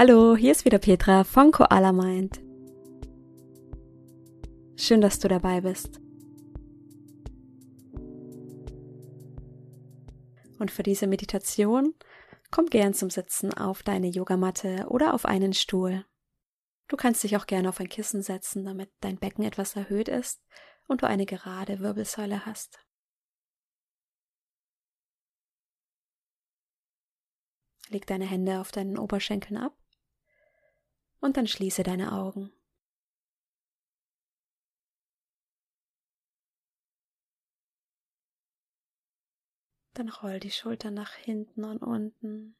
Hallo, hier ist wieder Petra von Koala Mind. Schön, dass du dabei bist. Und für diese Meditation komm gern zum Sitzen auf deine Yogamatte oder auf einen Stuhl. Du kannst dich auch gerne auf ein Kissen setzen, damit dein Becken etwas erhöht ist und du eine gerade Wirbelsäule hast. Leg deine Hände auf deinen Oberschenkeln ab und dann schließe deine Augen. Dann roll die Schultern nach hinten und unten,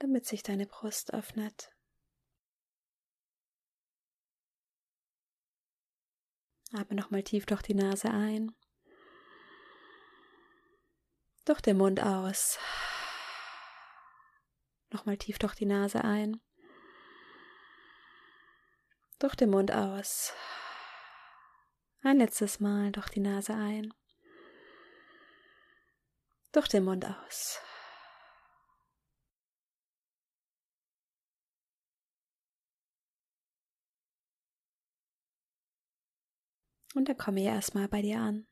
damit sich deine Brust öffnet. Atme nochmal tief durch die Nase ein, durch den Mund aus. Nochmal tief durch die Nase ein. Durch den Mund aus. Ein letztes Mal durch die Nase ein. Durch den Mund aus. Und dann komme ich erstmal bei dir an.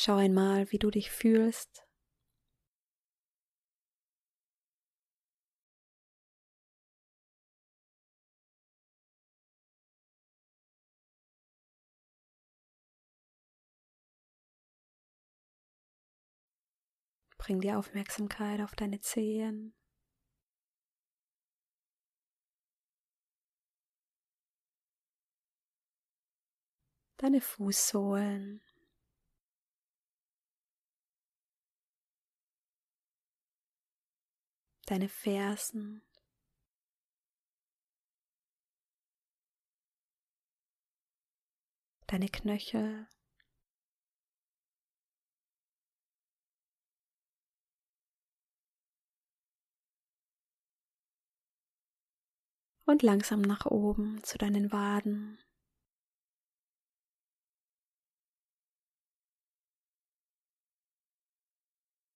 Schau einmal, wie du dich fühlst. Bring die Aufmerksamkeit auf deine Zehen. Deine Fußsohlen. Deine Fersen, deine Knöchel, und langsam nach oben zu deinen Waden.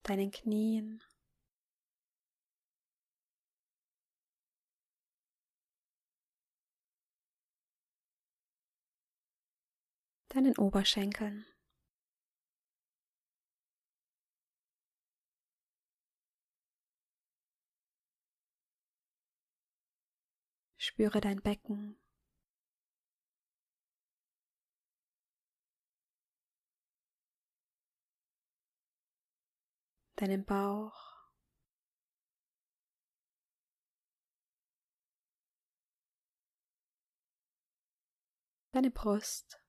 deinen Knien. Deinen Oberschenkeln. Spüre dein Becken. Deinen Bauch. Deine Brust.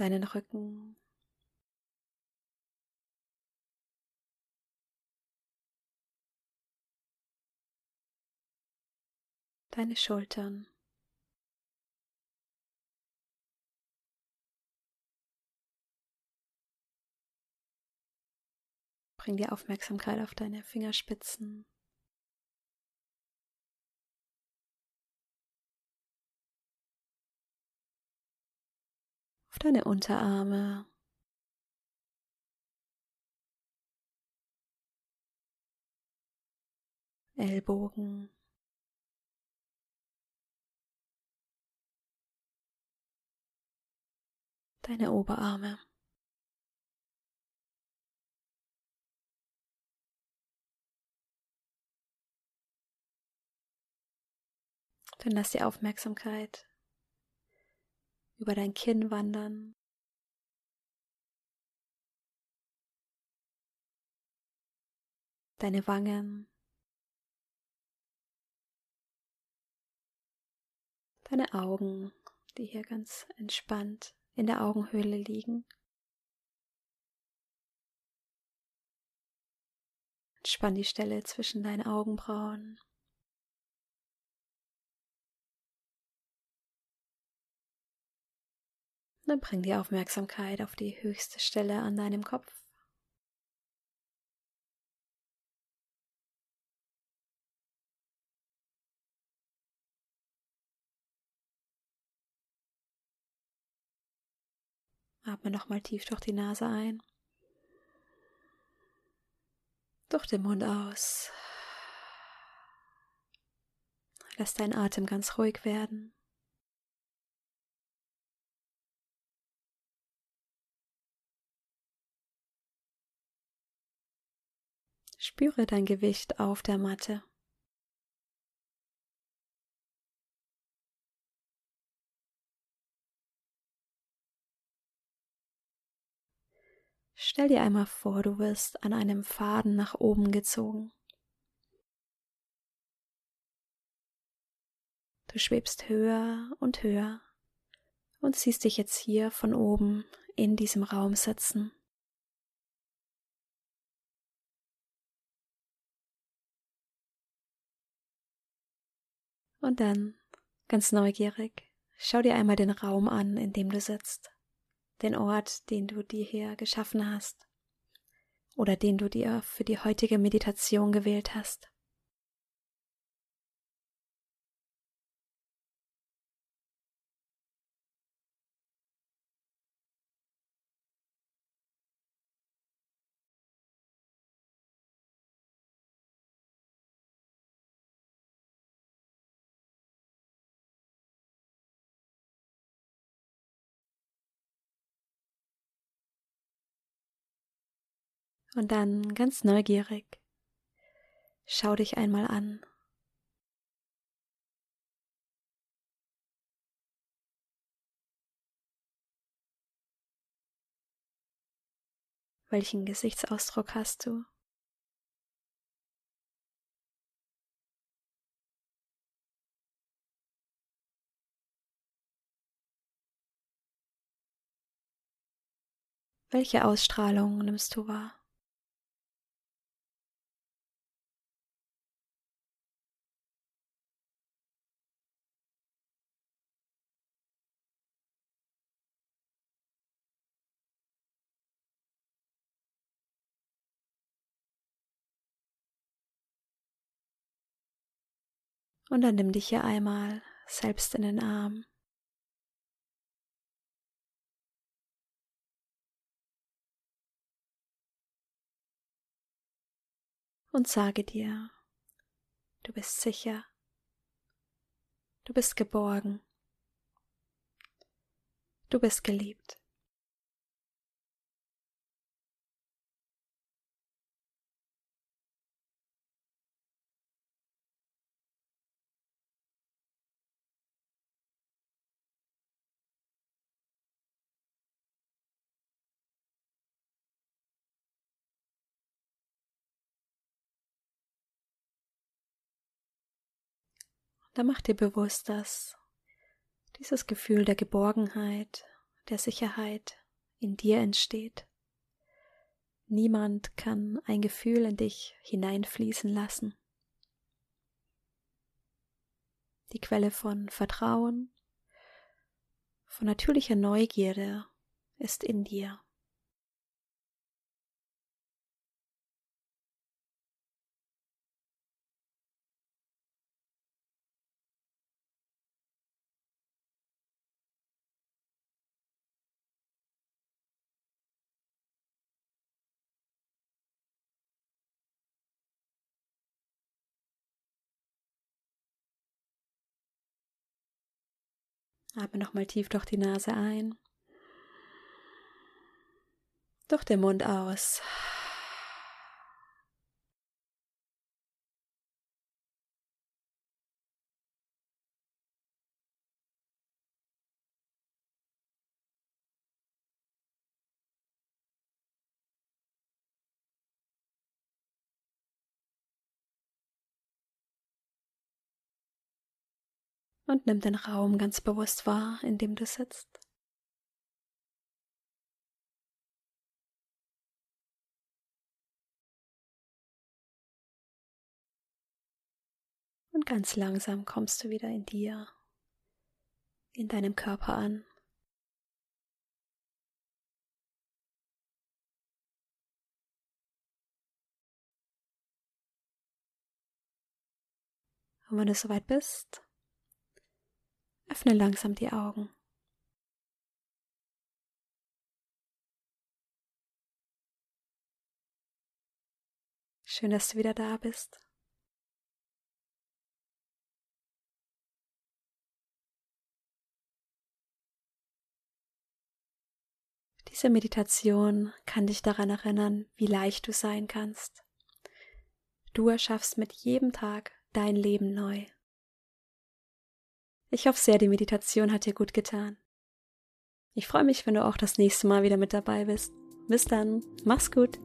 Deinen Rücken. Deine Schultern. Bring die Aufmerksamkeit auf deine Fingerspitzen. Auf deine Unterarme. Ellbogen. Deine Oberarme. Dann lass die Aufmerksamkeit über dein Kinn wandern. Deine Wangen. Deine Augen, die hier ganz entspannt in der Augenhöhle liegen. Entspann die Stelle zwischen deinen Augenbrauen. Dann bring die Aufmerksamkeit auf die höchste Stelle an deinem Kopf. Atme nochmal tief durch die Nase ein. Durch den Mund aus. Lass deinen Atem ganz ruhig werden. Spüre dein Gewicht auf der Matte. Stell dir einmal vor, du wirst an einem Faden nach oben gezogen. Du schwebst höher und höher und siehst dich jetzt hier von oben in diesem Raum sitzen. Und dann, ganz neugierig, schau dir einmal den Raum an, in dem du sitzt den Ort, den du dir hier geschaffen hast oder den du dir für die heutige Meditation gewählt hast. Und dann ganz neugierig, schau dich einmal an. Welchen Gesichtsausdruck hast du? Welche Ausstrahlung nimmst du wahr? Und dann nimm dich hier einmal selbst in den Arm. Und sage dir, du bist sicher, du bist geborgen, du bist geliebt. Da mach dir bewusst, dass dieses Gefühl der Geborgenheit, der Sicherheit in dir entsteht. Niemand kann ein Gefühl in dich hineinfließen lassen. Die Quelle von Vertrauen, von natürlicher Neugierde ist in dir. Atme nochmal tief durch die Nase ein. Durch den Mund aus. und nimm den Raum ganz bewusst wahr, in dem du sitzt. Und ganz langsam kommst du wieder in dir, in deinem Körper an. Und wenn du soweit bist, öffne langsam die Augen. Schön, dass du wieder da bist. Diese Meditation kann dich daran erinnern, wie leicht du sein kannst. Du erschaffst mit jedem Tag dein Leben neu. Ich hoffe sehr, die Meditation hat dir gut getan. Ich freue mich, wenn du auch das nächste Mal wieder mit dabei bist. Bis dann, mach's gut.